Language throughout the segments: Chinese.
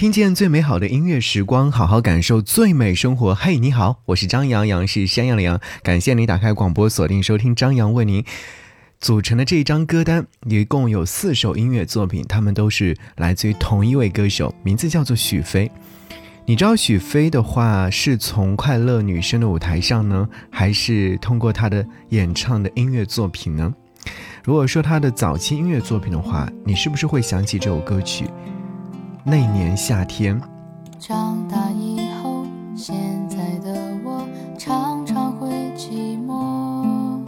听见最美好的音乐时光，好好感受最美生活。嘿，你好，我是张阳阳，是山羊的羊。感谢你打开广播，锁定收听张扬为您组成的这一张歌单，一共有四首音乐作品，他们都是来自于同一位歌手，名字叫做许飞。你知道许飞的话是从快乐女声的舞台上呢，还是通过她的演唱的音乐作品呢？如果说她的早期音乐作品的话，你是不是会想起这首歌曲？那年夏天，长大以后，现在的我常常会寂寞，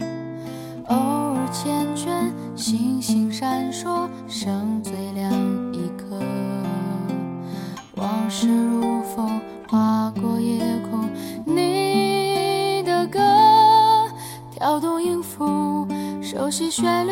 偶尔缱绻，星星闪烁，剩最亮一颗。往事如风，划过夜空，你的歌跳动音符，熟悉旋律，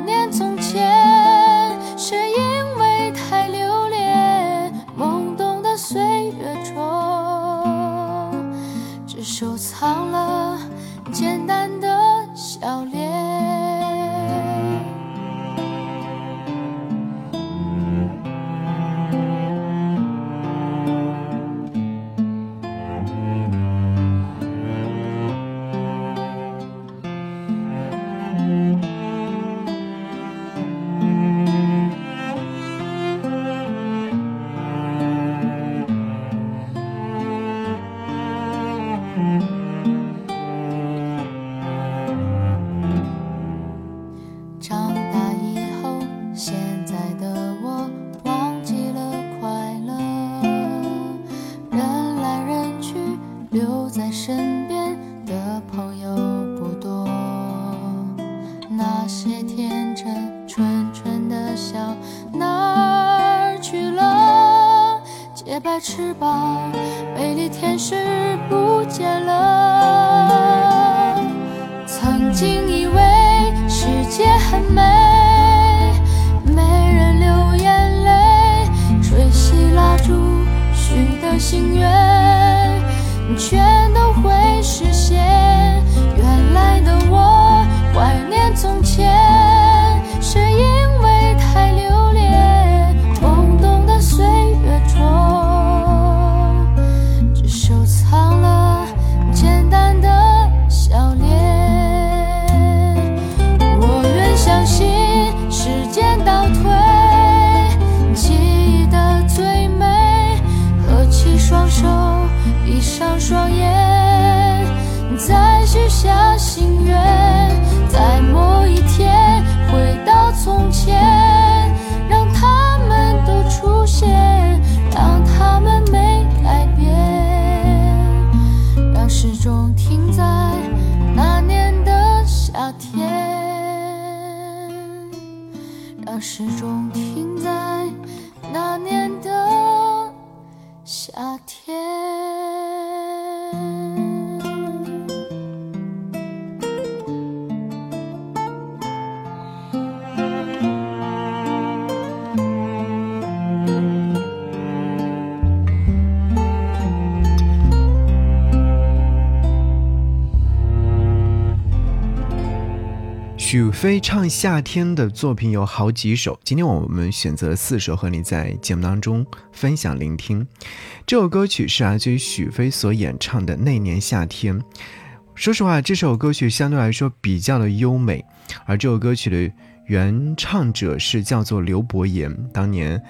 深。钟停在那年的夏天，让时钟停在那年的夏天。飞唱夏天的作品有好几首，今天我们选择四首和你在节目当中分享聆听。这首歌曲是来自于许飞所演唱的《那年夏天》。说实话，这首歌曲相对来说比较的优美，而这首歌曲的原唱者是叫做刘伯言，当年。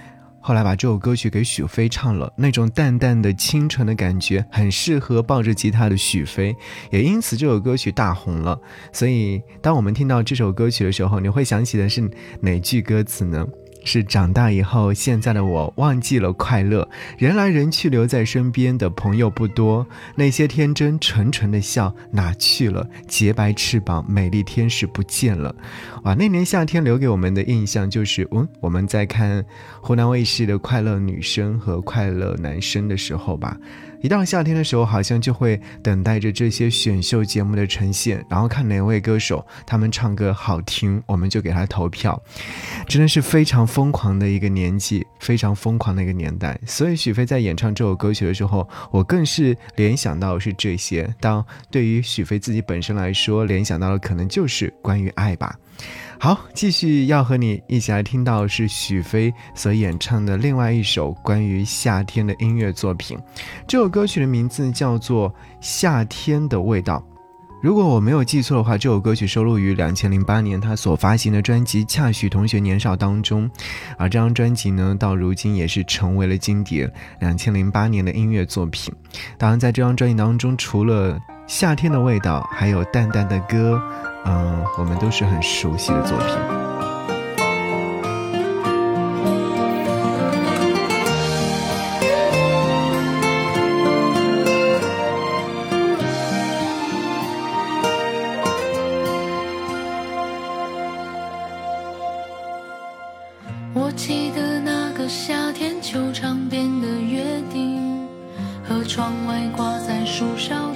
后来把这首歌曲给许飞唱了，那种淡淡的清纯的感觉，很适合抱着吉他的许飞，也因此这首歌曲大红了。所以，当我们听到这首歌曲的时候，你会想起的是哪句歌词呢？是长大以后，现在的我忘记了快乐，人来人去，留在身边的朋友不多。那些天真纯纯的笑哪去了？洁白翅膀，美丽天使不见了。哇，那年夏天留给我们的印象就是，嗯，我们在看湖南卫视的《快乐女生》和《快乐男生》的时候吧。一到夏天的时候，好像就会等待着这些选秀节目的呈现，然后看哪位歌手他们唱歌好听，我们就给他投票，真的是非常疯狂的一个年纪，非常疯狂的一个年代。所以许飞在演唱这首歌曲的时候，我更是联想到是这些。当对于许飞自己本身来说，联想到的可能就是关于爱吧。好，继续要和你一起来听到是许飞所演唱的另外一首关于夏天的音乐作品。这首歌曲的名字叫做《夏天的味道》。如果我没有记错的话，这首歌曲收录于两千零八年他所发行的专辑《恰许同学年少》当中。而这张专辑呢，到如今也是成为了经典，两千零八年的音乐作品。当然，在这张专辑当中，除了夏天的味道，还有淡淡的歌。嗯，我们都是很熟悉的作品。我记得那个夏天，球场边的约定，和窗外挂在树梢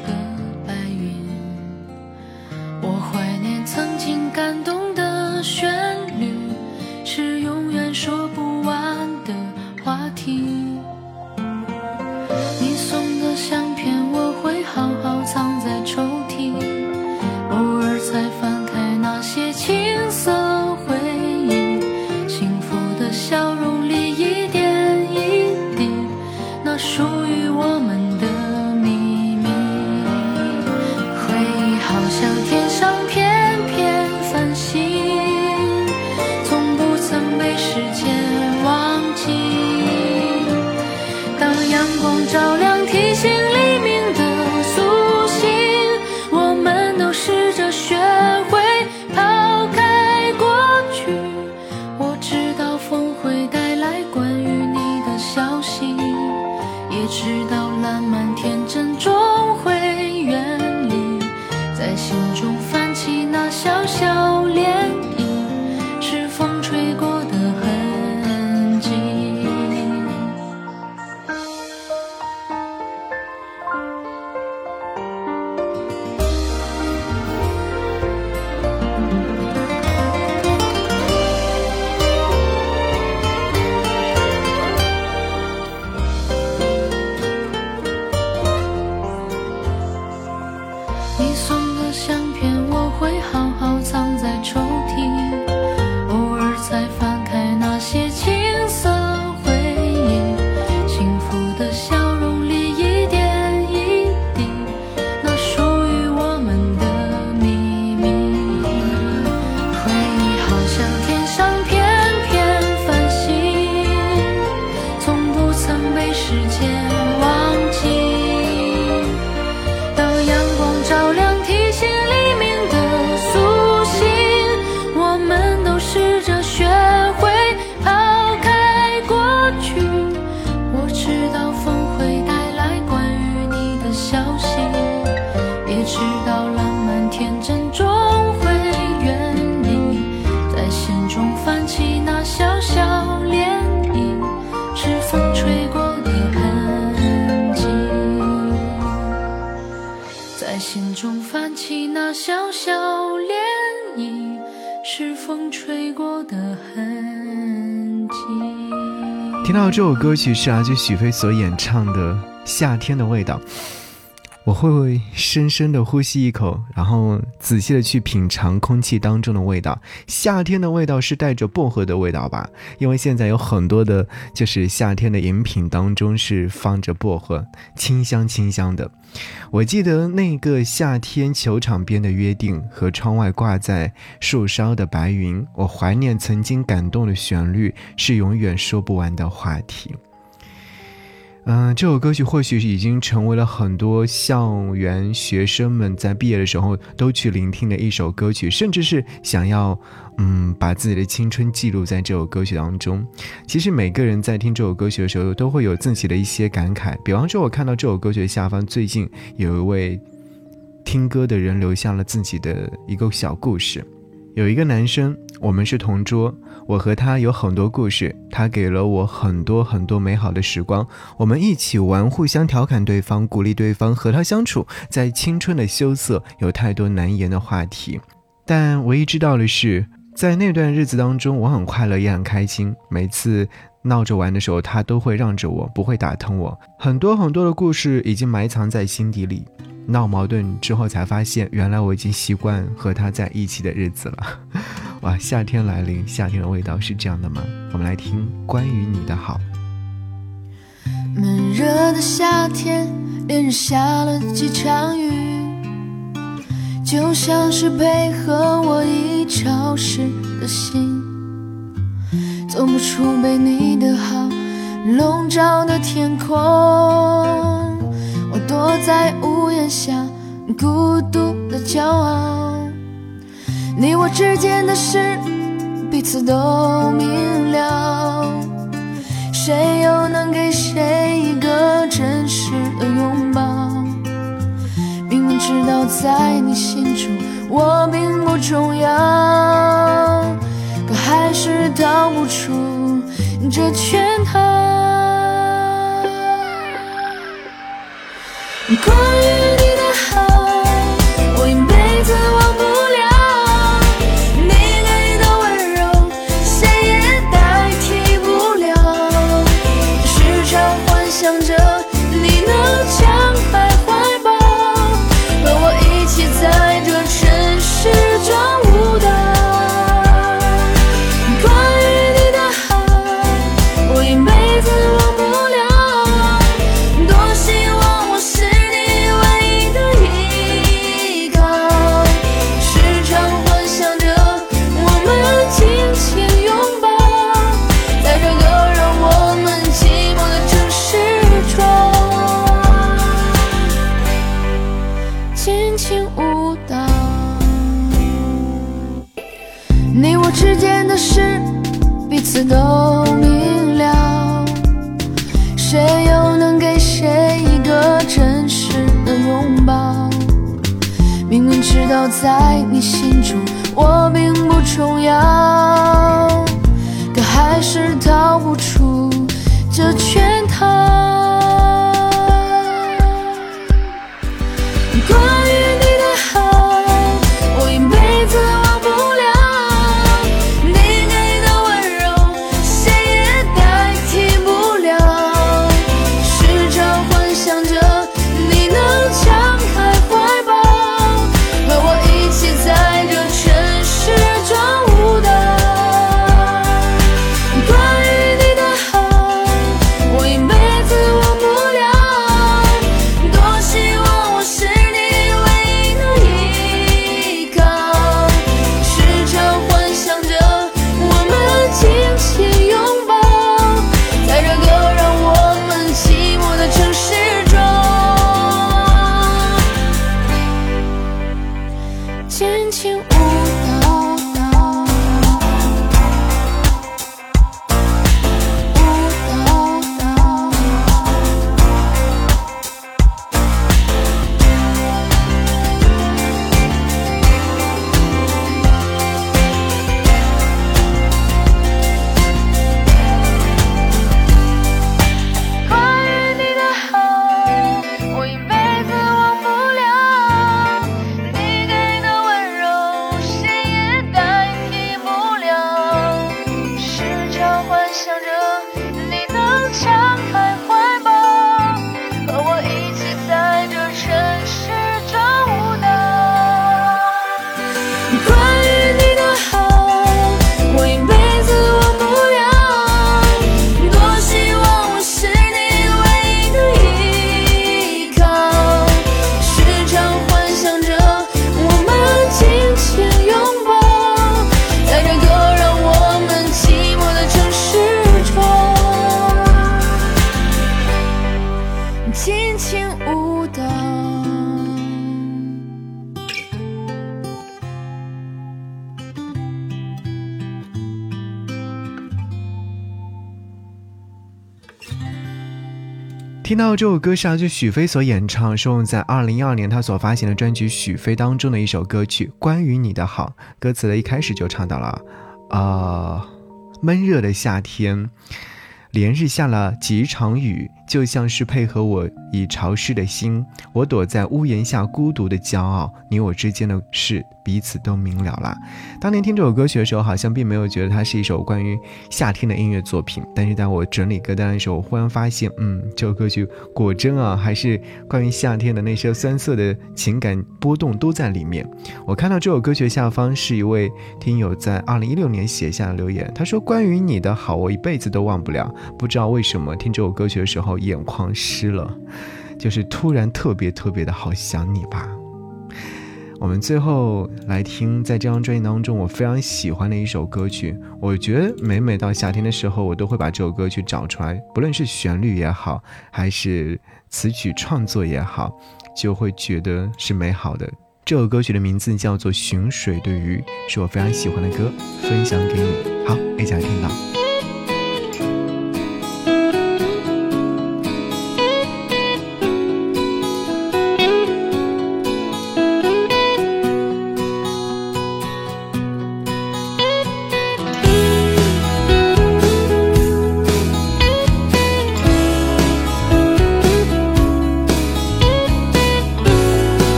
小小涟漪，是风吹过的痕迹。听到这首歌曲是来自许飞所演唱的《夏天的味道》。我会深深的呼吸一口，然后仔细的去品尝空气当中的味道。夏天的味道是带着薄荷的味道吧？因为现在有很多的，就是夏天的饮品当中是放着薄荷，清香清香的。我记得那个夏天球场边的约定和窗外挂在树梢的白云，我怀念曾经感动的旋律，是永远说不完的话题。嗯，这首歌曲或许已经成为了很多校园学生们在毕业的时候都去聆听的一首歌曲，甚至是想要，嗯，把自己的青春记录在这首歌曲当中。其实每个人在听这首歌曲的时候，都会有自己的一些感慨。比方说，我看到这首歌曲的下方最近有一位听歌的人留下了自己的一个小故事，有一个男生，我们是同桌。我和他有很多故事，他给了我很多很多美好的时光。我们一起玩，互相调侃对方，鼓励对方。和他相处，在青春的羞涩，有太多难言的话题。但唯一知道的是，在那段日子当中，我很快乐，也很开心。每次闹着玩的时候，他都会让着我，不会打疼我。很多很多的故事已经埋藏在心底里。闹矛盾之后，才发现原来我已经习惯和他在一起的日子了。哇，夏天来临，夏天的味道是这样的吗？我们来听关于你的好。闷热的夏天，连着下了几场雨，就像是配合我已潮湿的心，走不出被你的好笼罩的天空。躲在屋檐下，孤独的骄傲。你我之间的事，彼此都明了。谁又能给谁一个真实的拥抱？明明知道在你心中我并不重要，可还是逃不出这圈套。关于在你心中我并不重要，可还是逃不出这圈套。听到这首歌是啊，就许飞所演唱，收录在二零一二年他所发行的专辑《许飞》当中的一首歌曲《关于你的好》。歌词的一开始就唱到了，呃，闷热的夏天。连日下了几场雨，就像是配合我已潮湿的心。我躲在屋檐下，孤独的骄傲。你我之间的事，彼此都明了啦。当年听这首歌曲的时候，好像并没有觉得它是一首关于夏天的音乐作品。但是在我整理歌单的时候，我忽然发现，嗯，这首歌曲果真啊，还是关于夏天的那些酸涩的情感波动都在里面。我看到这首歌曲下方是一位听友在二零一六年写下的留言，他说：“关于你的好，我一辈子都忘不了。”不知道为什么听这首歌曲的时候眼眶湿了，就是突然特别特别的好想你吧。我们最后来听，在这张专辑当中我非常喜欢的一首歌曲。我觉得每每到夏天的时候，我都会把这首歌曲找出来，不论是旋律也好，还是词曲创作也好，就会觉得是美好的。这首歌曲的名字叫做《寻水的鱼》，是我非常喜欢的歌，分享给你。好，一起来听到。